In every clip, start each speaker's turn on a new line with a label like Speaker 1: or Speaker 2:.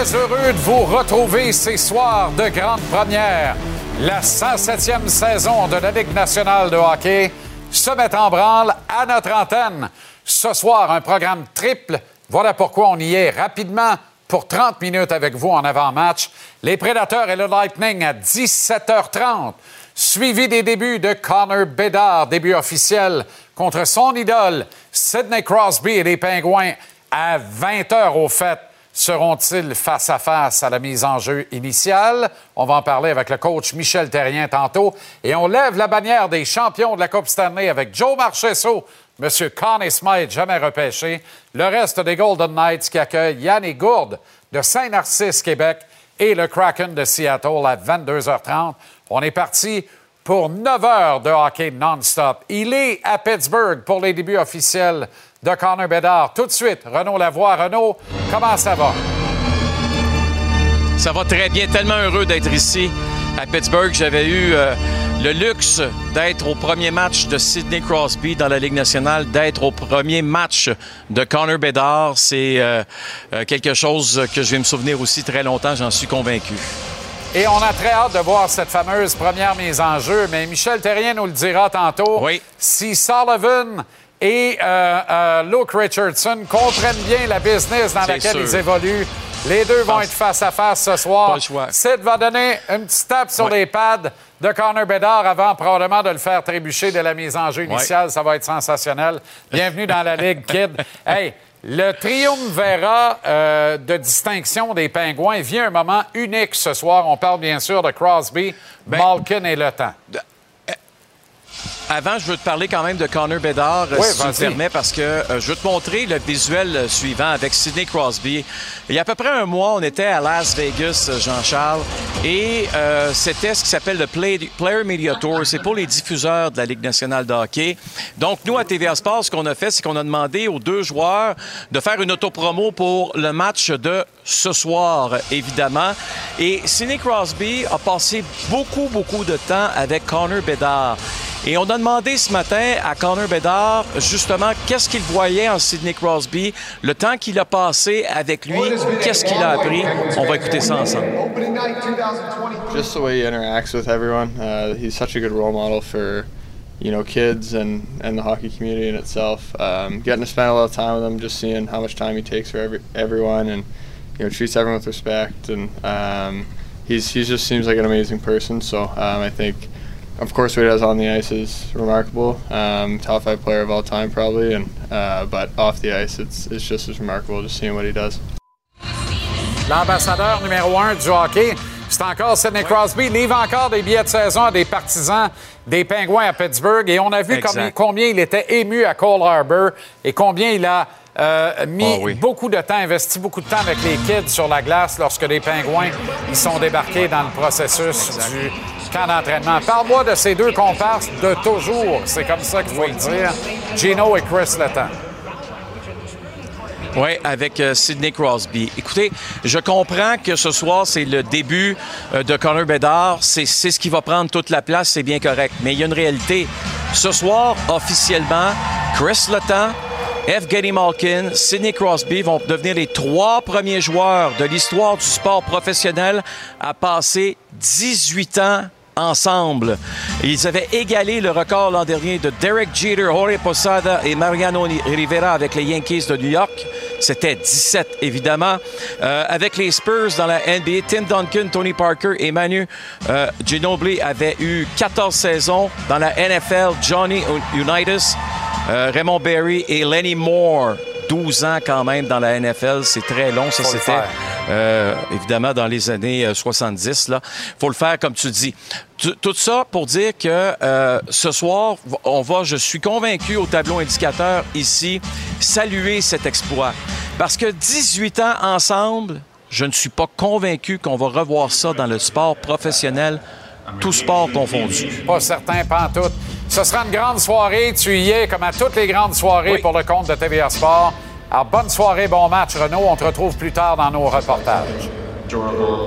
Speaker 1: Très heureux de vous retrouver ces soirs de grande première. La 107e saison de la Ligue nationale de hockey se met en branle à notre antenne. Ce soir, un programme triple. Voilà pourquoi on y est rapidement pour 30 minutes avec vous en avant-match. Les Prédateurs et le Lightning à 17h30. Suivi des débuts de Connor Bedard, début officiel contre son idole, Sidney Crosby et les Pingouins à 20h au fait. Seront-ils face à face à la mise en jeu initiale? On va en parler avec le coach Michel Terrien tantôt. Et on lève la bannière des champions de la Coupe Stanley avec Joe Marchesso, M. Connie Smythe, jamais repêché, le reste des Golden Knights qui accueillent Yannick Gourde de Saint-Narcisse, Québec, et le Kraken de Seattle à 22h30. On est parti pour 9 heures de hockey non-stop. Il est à Pittsburgh pour les débuts officiels de Connor Bedard. Tout de suite, Renaud Lavoie. Renaud, comment ça va?
Speaker 2: Ça va très bien. Tellement heureux d'être ici à Pittsburgh. J'avais eu euh, le luxe d'être au premier match de Sidney Crosby dans la Ligue nationale, d'être au premier match de Connor Bedard. C'est euh, euh, quelque chose que je vais me souvenir aussi très longtemps, j'en suis convaincu.
Speaker 1: Et on a très hâte de voir cette fameuse première mise en jeu, mais Michel Terrien nous le dira tantôt.
Speaker 2: Oui.
Speaker 1: Si Sullivan et euh, euh, Luke Richardson comprennent bien la business dans laquelle
Speaker 2: sûr.
Speaker 1: ils évoluent. Les deux vont être face à face ce soir. Sid va donner une petite tape sur
Speaker 2: Ouais.
Speaker 1: les pads de Connor Bedard avant probablement de le faire trébucher dès la mise en jeu initiale. Ça va être sensationnel. Bienvenue dans la Ligue, kid. Hey, le triumvirat euh, de distinction des Pingouins vient un moment unique ce soir. On parle bien sûr de Crosby,
Speaker 2: Ben,
Speaker 1: Malkin et Le Temps.
Speaker 2: Avant, je veux te parler quand même de Connor Bedard, euh,
Speaker 1: Oui,
Speaker 2: si tu me permets, parce que euh, je veux te montrer le visuel euh, suivant avec Sidney Crosby. Il y a à peu près un mois, on était à Las Vegas, Jean-Charles, et euh, c'était ce qui s'appelle le Play- Player Media Tour. C'est pour les diffuseurs de la Ligue nationale de hockey. Donc, nous, à TVA Sports, ce qu'on a fait, c'est qu'on a demandé aux deux joueurs de faire une autopromo pour le match de ce soir, évidemment. Et Sidney Crosby a passé beaucoup, beaucoup de temps avec Connor Bedard. Et on a demandé ce matin à Connor Bedard, justement, qu'est-ce qu'il voyait en Sidney Crosby, le temps qu'il a passé avec lui, qu'est-ce qu'il a appris. On va écouter ça ensemble.
Speaker 3: just the way he interacts with everyone. Uh, he's such a good role model for you know kids and and the hockey community in itself. Um, getting to spend a lot of time with him, just seeing how much time he takes for every everyone, and you know treats everyone with respect. And um, he's he just seems like an amazing person. So um, I think. Of course, what he does on the ice is remarkable. Um, top five player of all time, probably, and uh, but off the ice, it's it's just as remarkable just seeing what he does.
Speaker 1: L'ambassadeur numéro un du hockey, c'est encore Sidney Crosby. Il livre encore des billets de saison à des partisans des Pingouins à Pittsburgh. Et on a vu
Speaker 2: Exact.
Speaker 1: combien, combien il était ému à Cole Harbour et combien il a euh, mis
Speaker 2: Oh oui.
Speaker 1: beaucoup de temps, investi beaucoup de temps avec les kids sur la glace lorsque les Pingouins ils sont débarqués dans le processus du d'entraînement. Parle-moi de ces deux comparses de toujours. C'est comme ça qu'il faut le dire. Gino et Chris Letang.
Speaker 2: Oui, avec euh, Sidney Crosby. Écoutez, je comprends que ce soir, c'est le début euh, de Connor Bedard. C'est ce qui va prendre toute la place, c'est bien correct. Mais il y a une réalité. Ce soir, officiellement, Chris Letang, Evgeny Malkin, Sidney Crosby vont devenir les trois premiers joueurs de l'histoire du sport professionnel à passer 18 ans ensemble. Ils avaient égalé le record l'an dernier de Derek Jeter, Jorge Posada et Mariano Rivera avec les Yankees de New York. C'était 17, évidemment. Euh, avec les Spurs dans la NBA, Tim Duncan, Tony Parker et Manu euh, Ginobili avaient eu 14 saisons. Dans la NFL, Johnny Unitas, euh, Raymond Berry et Lenny Moore. 12 ans quand même dans la NFL, c'est très long. Ça, c'était euh, évidemment dans les années euh, 70. Là, faut le faire comme tu dis. Tu- Tout ça pour dire que euh, ce soir, on va, je suis convaincu au tableau indicateur ici, saluer cet exploit. Parce que 18 ans ensemble, je ne suis pas convaincu qu'on va revoir ça dans le sport professionnel, tout sport confondu.
Speaker 1: Pas certain, pas en tout. Ce sera une grande soirée. Tu y es, comme à toutes les grandes soirées
Speaker 2: Oui.
Speaker 1: pour le compte de TVA Sport. Alors, bonne soirée, bon match, Renaud. On te retrouve plus tard dans nos reportages.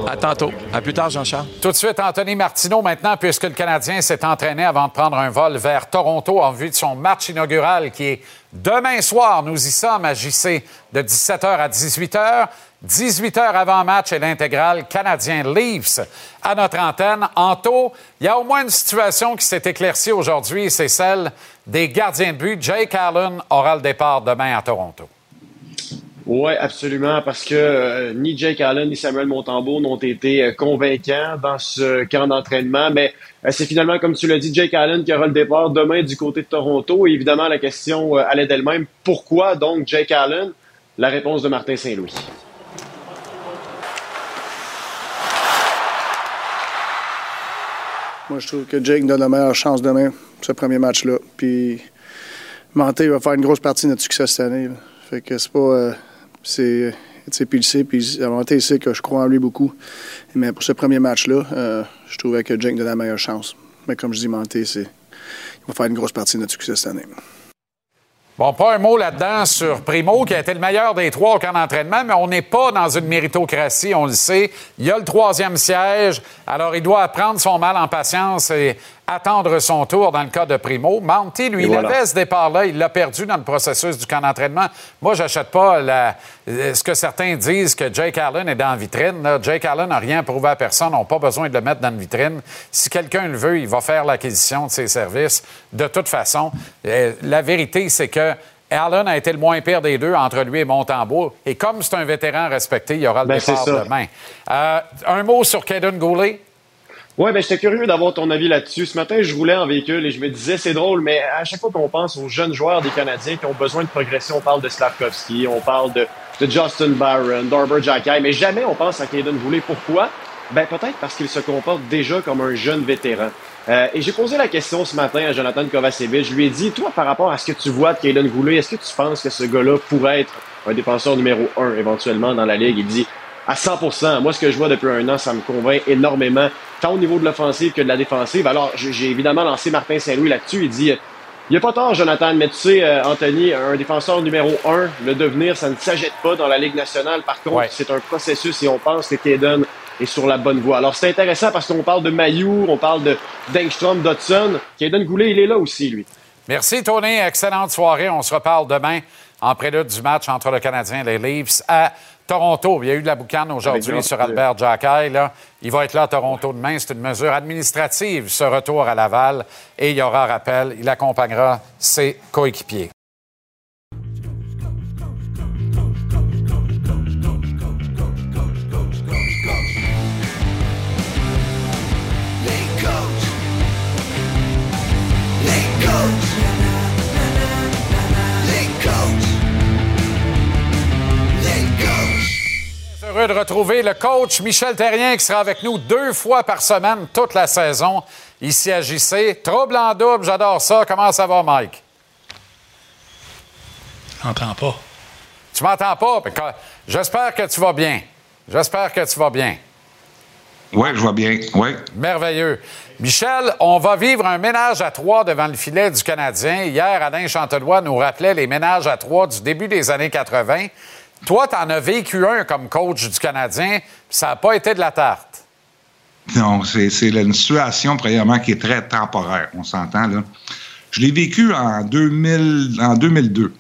Speaker 2: À tantôt. À plus tard, Jean-Charles.
Speaker 1: Tout de suite, Anthony Martineau, maintenant, puisque le Canadien s'est entraîné avant de prendre un vol vers Toronto en vue de son match inaugural qui est demain soir. Nous y sommes à JC de 17h à 18h. 18 h avant match et l'intégrale canadien Leafs à notre antenne. Anto, il y a au moins une situation qui s'est éclaircie aujourd'hui, c'est celle des gardiens de but. Jake Allen aura le départ demain à Toronto.
Speaker 4: Oui, absolument, parce que euh, ni Jake Allen ni Samuel Montembeau n'ont été euh, convaincants dans ce camp d'entraînement, mais euh, c'est finalement, comme tu l'as dit, Jake Allen qui aura le départ demain du côté de Toronto. Et évidemment, la question allait d'elle-même, pourquoi donc Jake Allen? La réponse de Martin Saint-Louis.
Speaker 5: Moi, je trouve que Jake donne la meilleure chance demain, ce premier match-là. Puis, Manté va faire une grosse partie de notre succès cette année. Fait que c'est pas c'est puis puis il sait que je crois en lui beaucoup. Mais pour ce premier match-là, euh, je trouvais que Jake donnait la meilleure chance. Mais comme je dis, Manté, c'est, il va faire une grosse partie de notre succès cette année.
Speaker 1: Bon, pas un mot là-dedans sur Primo, qui a été le meilleur des trois au camp d'entraînement, mais on n'est pas dans une méritocratie, on le sait. Il y a le troisième siège, alors il doit prendre son mal en patience et attendre son tour dans le cas de Primo. Monty, lui, il avait ce départ-là, il l'a perdu dans le processus du camp d'entraînement. Moi, j'achète pas ce que certains disent que Jake Allen est dans la vitrine. Jake Allen n'a rien prouvé à personne, n'a pas besoin de le mettre dans la vitrine. Si quelqu'un le veut, il va faire l'acquisition de ses services de toute façon. Euh, la vérité, c'est que Allen a été le moins pire des deux entre lui et Montembeau. Et comme c'est un vétéran respecté, il y aura le ben, départ demain. Euh, un mot sur Caden Goulet.
Speaker 4: Oui, ben j'étais curieux d'avoir ton avis là-dessus. Ce matin, je roulais en véhicule et je me disais, c'est drôle, mais à chaque fois qu'on pense aux jeunes joueurs des Canadiens qui ont besoin de progression, on parle de Slavkovski, on parle de, de Justin Barron, d'Arber Jacky, mais jamais on pense à Caden Goulet. Pourquoi? Ben peut-être parce qu'il se comporte déjà comme un jeune vétéran. Euh, et j'ai posé la question ce matin à Jonathan Kovacevic. Je lui ai dit, toi, par rapport à ce que tu vois de Caden Goulet, est-ce que tu penses que ce gars-là pourrait être un défenseur numéro un éventuellement dans la Ligue? Il dit, à 100% Moi, ce que je vois depuis un an, ça me convainc énormément, tant au niveau de l'offensive que de la défensive. Alors, j'ai évidemment lancé Martin Saint-Louis là-dessus. Il dit, il n'y a pas tort, Jonathan, mais tu sais, euh, Anthony, un défenseur numéro un, le devenir, ça ne s'agite pas dans la Ligue nationale. Par contre, c'est un processus et on pense que Kaden est sur la bonne voie. Alors, c'est intéressant parce qu'on parle de Mayour, on parle de Dengstrom, Dodson. Kaden Goulet, il est là aussi, lui.
Speaker 1: Merci, Tony. Excellente soirée. On se reparle demain en prélude du match entre le Canadien et les Leafs à Toronto, il y a eu de la boucane aujourd'hui sur Albert Jacquet. Il va être là à Toronto demain. C'est une mesure administrative, ce retour à Laval. Et il y aura rappel. Il accompagnera ses coéquipiers. Heureux de retrouver le coach Michel Terrien qui sera avec nous deux fois par semaine toute la saison ici à JC. Trouble en double, j'adore ça. Comment ça va, Mike?
Speaker 6: Je m'entends pas.
Speaker 1: Tu m'entends pas? J'espère que tu vas bien. J'espère que tu vas bien.
Speaker 6: Oui, je vois bien. Oui.
Speaker 1: Merveilleux. Michel, on va vivre un ménage à trois devant le filet du Canadien. Hier, Alain Chantelois nous rappelait les ménages à trois du début des années 80. Toi, tu en as vécu un comme coach du Canadien, ça n'a pas été de la tarte.
Speaker 6: Non, c'est une situation, premièrement, qui est très temporaire, on s'entend, là. Je l'ai vécu en, 2000, en 2002,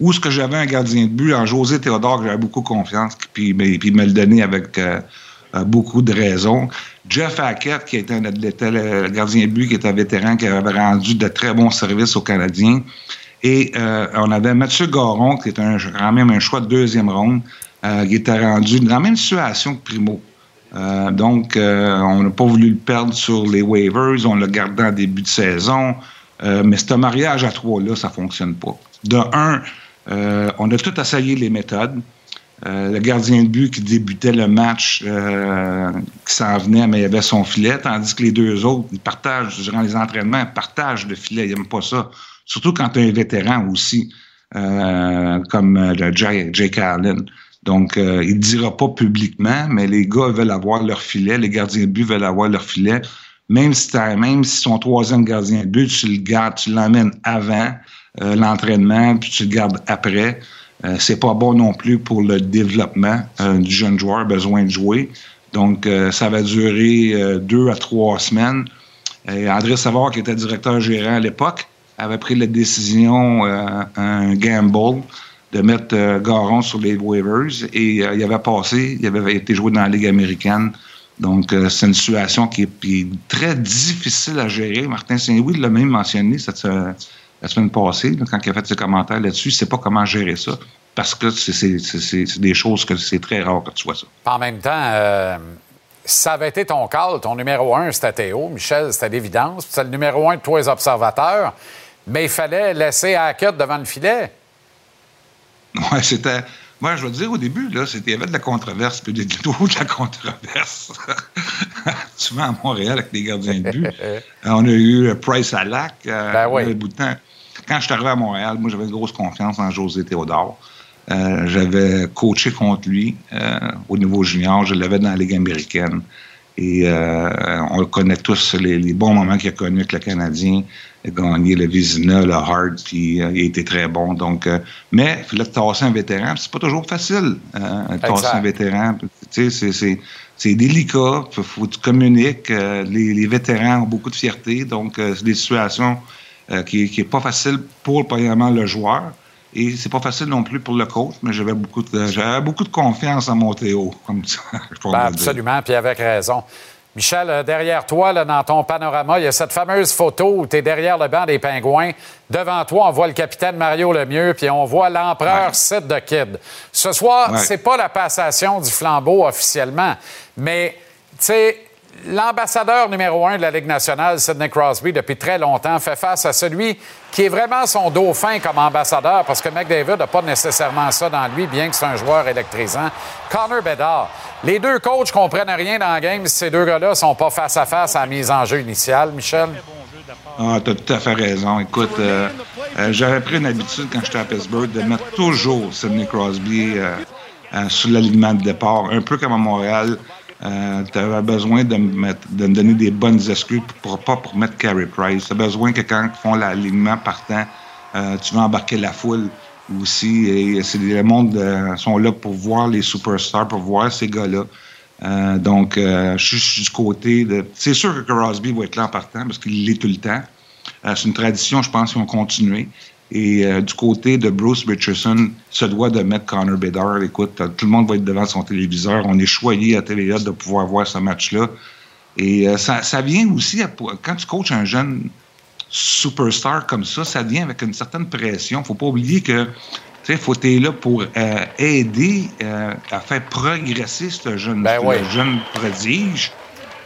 Speaker 6: où ce que j'avais un gardien de but, en José Théodore, que j'avais beaucoup confiance, puis, il me le donnait avec euh, euh, beaucoup de raisons. Jeff Hackett, qui était, était le gardien de but, qui était un vétéran, qui avait rendu de très bons services aux Canadiens. Et euh, on avait Mathieu Garon, qui était un, quand même un choix de deuxième ronde, euh, qui était rendu dans la même situation que Primo. Euh, donc, on n'a pas voulu le perdre sur les waivers, on l'a gardé en début de saison. mais ce mariage à trois-là, ça fonctionne pas. De un, on a tout essayé les méthodes. le gardien de but qui débutait le match, qui s'en venait, mais il avait son filet, tandis que les deux autres, ils partagent, durant les entraînements, ils partagent le filet. Ils n'aiment pas ça. Surtout quand tu es un vétéran aussi, euh, comme euh, le Jake, Allen. Donc, euh, il ne dira pas publiquement, mais les gars veulent avoir leur filet, les gardiens de but veulent avoir leur filet. Même si, même si son troisième gardien de but, tu le gardes, tu l'emmènes avant l'entraînement, puis tu le gardes après. Euh, c'est pas bon non plus pour le développement euh, du jeune joueur besoin de jouer. Donc, euh, ça va durer deux à trois semaines. Et André Savard, qui était directeur gérant à l'époque, avait pris la décision, un gamble, de mettre Garon sur les waivers. Et il avait passé, il avait été joué dans la Ligue américaine. Donc, c'est une situation qui est, très difficile à gérer. Martin Saint-Louis l'a même mentionné cette, la semaine passée, quand il a fait ses commentaires là-dessus, il ne sait pas comment gérer ça. Parce que c'est des choses que c'est très rare que tu vois ça.
Speaker 1: En même temps, euh, ça avait été ton call, ton numéro un, c'était Théo. Michel, c'était l'évidence. C'est le numéro un de tous les observateurs. Mais il fallait laisser Hackett devant le filet.
Speaker 6: Oui, c'était. Moi, je veux dire, au début, là, il y avait de la controverse, puis de, de la controverse. Souvent à Montréal avec les gardiens de but. on a eu Price à Lac, euh, ben oui. bout de temps quand je suis arrivé à Montréal, moi, j'avais une grosse confiance en José Théodore. Euh, j'avais coaché contre lui euh, au niveau junior. Je l'avais dans la Ligue américaine. Et euh, on connaît tous les, bons moments qu'il a connus avec le Canadien. Il a gagné le Vizina, le Hard, puis il a été très bon. Donc, mais il fallait tasser un vétéran. C'est pas toujours facile, tasser un vétéran. C'est délicat. Il faut que tu communiques. Les, les, vétérans ont beaucoup de fierté. Donc, c'est des situations euh, qui, n'est pas facile pour premièrement le joueur. Et c'est pas facile non plus pour le coach, mais j'avais beaucoup de, j'avais beaucoup de confiance en mon Théo, comme ça.
Speaker 1: Ben, absolument, puis avec raison. Michel, euh, derrière toi, là, dans ton panorama, il y a cette fameuse photo où tu es derrière le banc des Pingouins. Devant toi, on voit le capitaine Mario Lemieux, puis on voit l'empereur Sid de Kid. Ce soir, c'est pas la passation du flambeau officiellement, mais, tu sais, l'ambassadeur numéro un de la Ligue nationale, Sidney Crosby, depuis très longtemps, fait face à celui qui est vraiment son dauphin comme ambassadeur, parce que McDavid n'a pas nécessairement ça dans lui, bien que c'est un joueur électrisant. Connor Bedard. Les deux coachs comprennent rien dans le game si ces deux gars-là ne sont pas face à face à la mise en jeu initiale, Michel?
Speaker 6: Ah, tu as tout à fait raison. Écoute, euh, euh, j'avais pris une habitude quand j'étais à Pittsburgh de mettre toujours Sidney Crosby euh, sur l'alignement de départ, un peu comme à Montréal. Euh, tu avais besoin de me, de me, donner des bonnes excuses pour, pas pour mettre Carey Price. Tu as besoin que quand ils font l'alignement partant, euh, tu vas embarquer la foule aussi. Et c'est les mondes euh, sont là pour voir les superstars, pour voir ces gars-là. Euh, donc, je suis du côté de. C'est sûr que Crosby va être là en partant parce qu'il l'est tout le temps. c'est une tradition, je pense, qu'ils vont continuer. Et euh, du côté de Bruce Richardson, se doit de mettre Connor Bedard. Écoute, tout le monde va être devant son téléviseur. On est choyé à TVA de pouvoir voir ce match-là. Et euh, ça, ça, vient aussi, quand tu coaches un jeune superstar comme ça, ça vient avec une certaine pression. faut pas oublier que tu sais, faut être là pour euh, aider à faire progresser ce jeune, ben jeune prodige.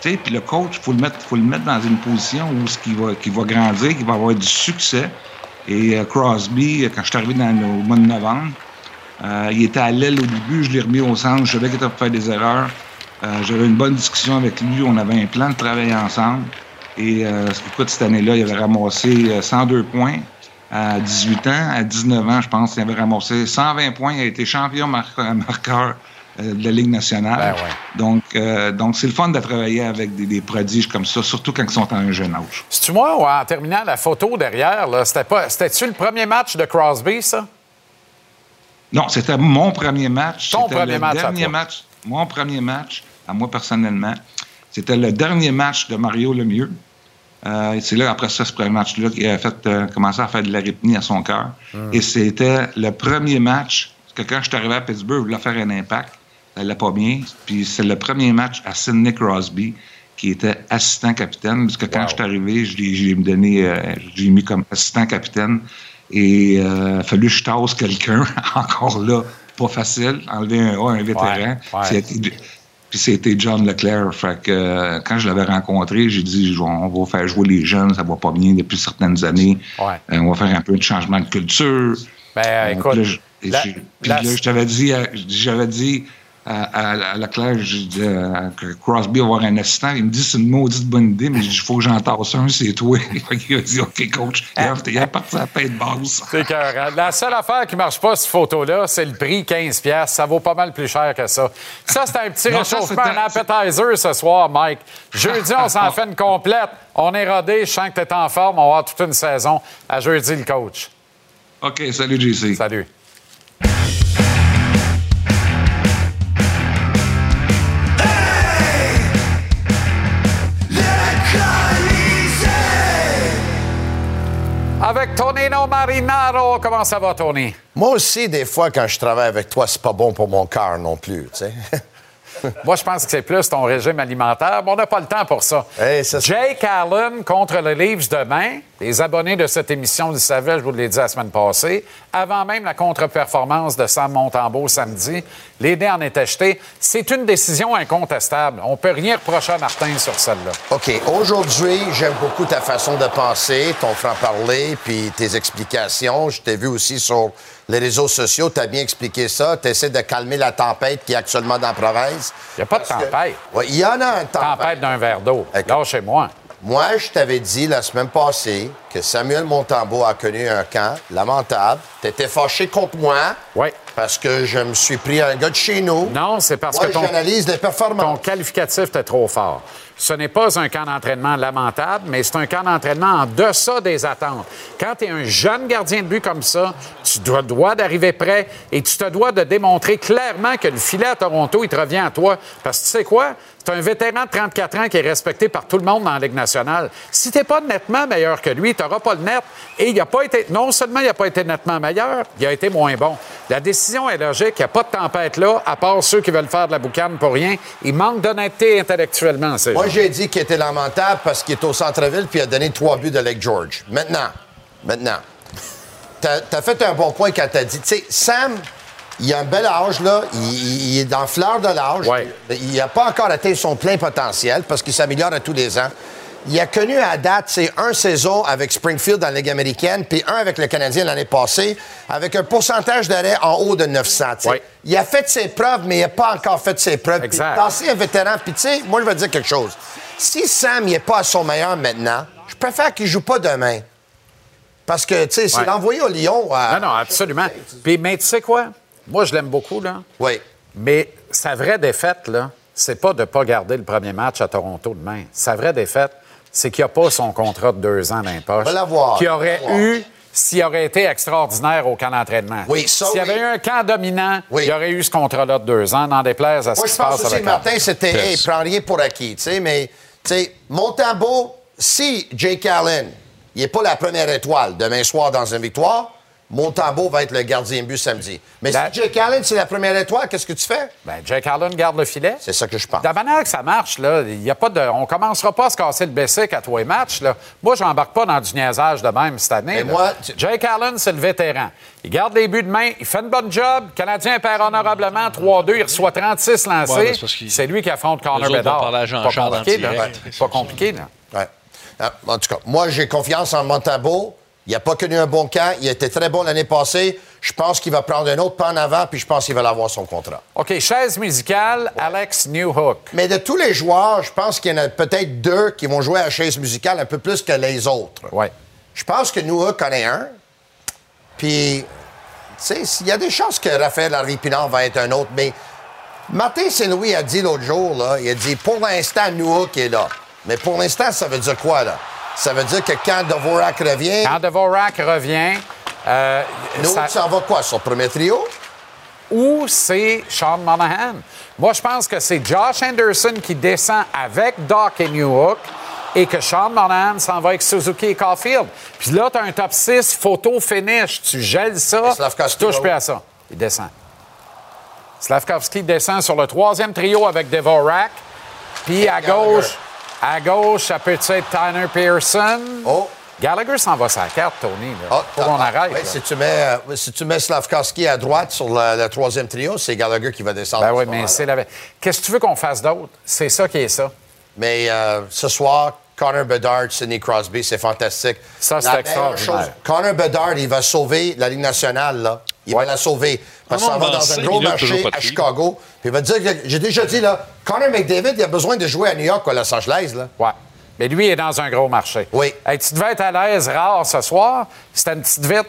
Speaker 6: Puis le coach, faut le mettre, faut le mettre dans une position où ce qui va, qui va grandir, qui va avoir du succès. Et euh, Crosby, quand je suis arrivé dans, au mois de novembre, euh, il était à l'aile au début, je l'ai remis au centre, je savais qu'il était pour faire des erreurs. Euh, j'avais une bonne discussion avec lui, on avait un plan de travail ensemble. Et écoute, cette année-là, il avait ramassé 102 points à 18 ans. À 19 ans, je pense, il avait ramassé 120 points. Il a été champion marqueur euh, de la Ligue nationale. Ben donc, euh, donc c'est le fun de travailler avec des, prodiges comme ça, surtout quand ils sont à un jeune âge.
Speaker 1: C'est-tu moi, en terminant la photo derrière, c'était-tu le premier match de Crosby, ça?
Speaker 6: Non, c'était mon premier match. Ton premier le match, dernier match. Mon premier match, à moi personnellement. C'était le dernier match de Mario Lemieux. Euh, c'est là, après ça, ce premier match-là, qu'il a fait, euh, commencé à faire de l'arythmie à son cœur. Hmm. Et c'était le premier match que quand je suis arrivé à Pittsburgh, je voulais faire un impact elle l'a pas bien. Puis c'est le premier match à Sidney Crosby, qui était assistant capitaine, parce que quand je suis arrivé, je l'ai donné, euh, j'ai mis comme assistant capitaine. Et euh, il a fallu que je tasse quelqu'un, encore là, pas facile, enlever un A, un vétéran. Puis c'était John Leclerc. Fait que euh, quand je l'avais rencontré, j'ai dit on va faire jouer les jeunes, ça va pas bien depuis certaines années. on va faire un peu de changement de culture.
Speaker 1: Ben, écoute.
Speaker 6: puis là, je t'avais dit, j'avais dit à, la Leclerc, je dis que Crosby va avoir un assistant. Il me dit c'est une maudite bonne idée, mais il faut que j'en tasse un, c'est toi. il a dit OK, coach, il est parti à la paix de base.
Speaker 1: C'est cœur. La seule affaire qui ne marche pas, cette photo-là, c'est le prix 15$. Ça vaut pas mal plus cher que ça. Ça, c'est un petit réchauffement, un appetizer ce soir, Mike. Jeudi, on s'en fait une complète. On est rodé. Je sens que tu es en forme. On va avoir toute une saison. À jeudi, le coach.
Speaker 6: OK, salut, JC.
Speaker 1: Salut. Marinaro. Comment ça va, Tony?
Speaker 7: Moi aussi, des fois, quand je travaille avec toi, c'est pas bon pour mon cœur non plus, tu sais.
Speaker 1: Moi, je pense que c'est plus ton régime alimentaire, mais on n'a pas le temps pour ça. Jake Allen contre le Leafs demain. Les abonnés de cette émission le savaient, je vous l'ai dit la semaine passée. Avant même la contre-performance de Sam Montembeau samedi, les dés en étaient jetés. C'est une décision incontestable. On peut rien reprocher à Martin sur celle-là.
Speaker 7: OK. Aujourd'hui, j'aime beaucoup ta façon de penser, ton franc-parler, puis tes explications. Je t'ai vu aussi sur les réseaux sociaux, tu as bien expliqué ça. Tu essaies de calmer la tempête qui est actuellement dans la province.
Speaker 1: Il n'y a pas de tempête.
Speaker 7: Oui, il y en a une tempête.
Speaker 1: Tempête d'un verre d'eau. Là, chez moi.
Speaker 7: Moi, je t'avais dit la semaine passée que Samuel Montambeau a connu un camp lamentable. Tu étais fâché contre moi.
Speaker 1: Oui.
Speaker 7: Parce que je me suis pris un gars de chez nous.
Speaker 1: Non, c'est parce que ton,
Speaker 7: j'analyse les performances.
Speaker 1: ton qualificatif était trop fort. Ce n'est pas un camp d'entraînement lamentable, mais c'est un camp d'entraînement en deçà des attentes. Quand tu es un jeune gardien de but comme ça, tu dois, dois d'arriver prêt et tu te dois de démontrer clairement que le filet à Toronto, il te revient à toi. Parce que tu sais quoi? C'est un vétéran de 34 ans qui est respecté par tout le monde dans la Ligue nationale. Si tu n'es pas nettement meilleur que lui, tu n'auras pas le net. Et il a pas été, non seulement il n'a pas été nettement meilleur, il a été moins bon. La décision est logique. Il n'y a pas de tempête là, à part ceux qui veulent faire de la boucane pour rien. Il manque d'honnêteté intellectuellement.
Speaker 7: Moi, j'ai dit qu'il était lamentable parce qu'il est au centre-ville puis il a donné trois buts de Lake George. Maintenant, maintenant, tu as, fait un bon point quand tu as dit, tu sais, Sam, il a un bel âge, là. Il, est dans fleur de l'âge. Il n'a pas encore atteint son plein potentiel parce qu'il s'améliore à tous les ans. Il a connu à date, c'est un saison avec Springfield dans la Ligue américaine, puis un avec le Canadien l'année passée, avec un pourcentage d'arrêt en haut de 900. Il a fait ses preuves, mais il n'a pas encore fait ses preuves.
Speaker 1: Exact.
Speaker 7: un vétéran, puis tu sais, moi, je vais dire quelque chose. Si Sam n'est pas à son meilleur maintenant, je préfère qu'il joue pas demain. Parce que, tu sais, c'est l'envoyer au Lyon.
Speaker 1: Non, non, absolument. Puis, mais tu sais quoi? Moi, je l'aime beaucoup, là.
Speaker 7: Oui.
Speaker 1: Mais sa vraie défaite, là, c'est pas de ne pas garder le premier match à Toronto demain. Sa vraie défaite, c'est qu'il n'a pas son contrat de deux ans d'impoche. Qu'il aurait eu s'il aurait été extraordinaire au camp d'entraînement.
Speaker 7: Oui,
Speaker 1: S'il y avait eu un camp dominant, il aurait eu ce contrat-là de deux ans, n'en déplaise à ce qui se passe avec
Speaker 7: Moi, je pense aussi, Martin, c'était, hey, prend rien pour acquis, tu sais, mais, tu sais, Montembeau, si Jake Allen, il n'est pas la première étoile demain soir dans une victoire, Montembeau va être le gardien but samedi. Mais si Jake Allen, c'est la première étoile, qu'est-ce que tu fais?
Speaker 1: Bien, Jake Allen garde le filet.
Speaker 7: C'est ça que je pense.
Speaker 1: De la manière que ça marche, là, y a pas de, on commencera pas à se casser le bessic à tous les matchs. Là. Moi, je n'embarque pas dans du niaisage de même cette année.
Speaker 7: moi,
Speaker 1: Jake Allen, c'est le vétéran. Il garde les buts de main, il fait une bonne job. Le Canadien perd honorablement 3-2, il reçoit 36 lancés. c'est lui qui affronte Connor Bedard.
Speaker 2: Pas compliqué, là.
Speaker 1: Pas compliqué, là.
Speaker 7: Ouais. Ah, en tout cas, moi, j'ai confiance en Montembeau. Il n'a pas connu un bon camp. Il a été très bon l'année passée. Je pense qu'il va prendre un autre pas en avant, puis je pense qu'il va avoir son contrat.
Speaker 1: OK, chaise musicale, Alex Newhook.
Speaker 7: Mais de tous les joueurs, je pense qu'il y en a peut-être deux qui vont jouer à la chaise musicale un peu plus que les autres.
Speaker 1: Oui.
Speaker 7: Je pense que Newhook en est un. Puis, tu sais, il y a des chances que Raphaël Harvey-Pinard va être un autre, mais Martin Saint-Louis a dit l'autre jour, là, il a dit pour l'instant, Newhook est là. Mais pour l'instant, ça veut dire quoi, là? Ça veut dire que quand Dvorak revient.
Speaker 1: Quand Dvorak revient. Euh,
Speaker 7: nous, ça... va quoi, son premier trio?
Speaker 1: Ou c'est Sean Monahan. Moi, je pense que c'est Josh Anderson qui descend avec Doc et Newhook et que Sean Monahan s'en va avec Suzuki et Caulfield. Puis là, tu as un top 6 photo finish. Tu gèles ça, tu touches plus à ça. Il descend. Slavkovski descend sur le troisième trio avec Devorak. Puis à gauche, à gauche, ça peut être Tanner Pearson.
Speaker 7: Oh.
Speaker 1: Gallagher s'en va sa carte, Tony. Là. Oh, on arrête.
Speaker 7: si, tu mets, euh, si tu mets Slavkovski à droite sur le, troisième trio, c'est Gallagher qui va descendre.
Speaker 1: Ben oui, mais c'est la... Qu'est-ce que tu veux qu'on fasse d'autre? C'est ça qui est ça.
Speaker 7: Mais euh, ce soir, Connor Bedard, Sidney Crosby, c'est fantastique.
Speaker 1: Ça, c'est extraordinaire.
Speaker 7: Connor Bedard, il va sauver la Ligue nationale, là. Il va la sauver. Parce qu'il va dans un gros marché à Chicago. Puis il va dire que, j'ai déjà dit, là, Connor McDavid, il a besoin de jouer à New York ou à Los Angeles, là.
Speaker 1: Ouais. Mais lui, il est dans un gros marché.
Speaker 7: Oui.
Speaker 1: Hey, tu devais être à l'aise rare ce soir. C'était une petite vite.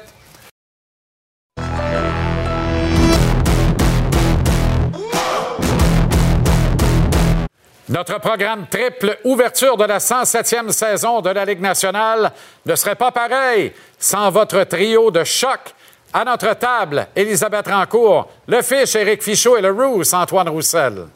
Speaker 1: Notre programme triple ouverture de la 107e saison de la Ligue nationale ne serait pas pareil sans votre trio de choc. À notre table, Elisabeth Rancourt, le Fiche, Éric Fichot et le Rousse, Antoine Roussel.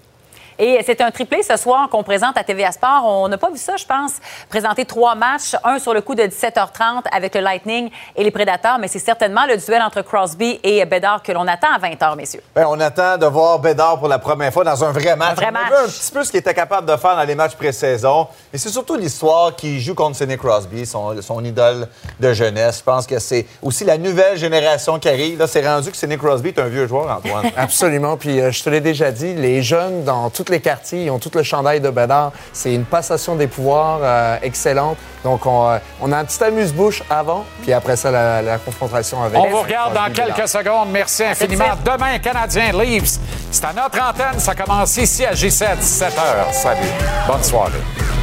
Speaker 8: Et c'est un triplé ce soir qu'on présente à TVA Sport. On n'a pas vu ça, je pense, présenter trois matchs, un sur le coup de 17h30 avec le Lightning et les Prédateurs, mais c'est certainement le duel entre Crosby et Bedard que l'on attend à 20h, messieurs.
Speaker 9: Bien, on attend de voir Bédard pour la première fois dans un vrai match.
Speaker 8: Un vrai
Speaker 9: on a
Speaker 8: match.
Speaker 9: vu un petit peu ce qu'il était capable de faire dans les matchs pré-saison. Et c'est surtout l'histoire qui joue contre Sidney Crosby, son, son idole de jeunesse. Je pense que c'est aussi la nouvelle génération qui arrive. Là, c'est rendu que Sidney Crosby est un vieux joueur, Antoine.
Speaker 10: Absolument. Puis euh, je te l'ai déjà dit, les jeunes dans tous les quartiers, ils ont tout le chandail de Bédard. C'est une passation des pouvoirs euh, excellente. Donc on, euh, on a un petit amuse-bouche avant, puis après ça, la, la confrontation avec.
Speaker 1: On vous regarde dans quelques secondes. Merci infiniment. Demain, Canadien Leafs. C'est à notre antenne. Ça commence ici à J7, 17h. Salut. Bonne soirée.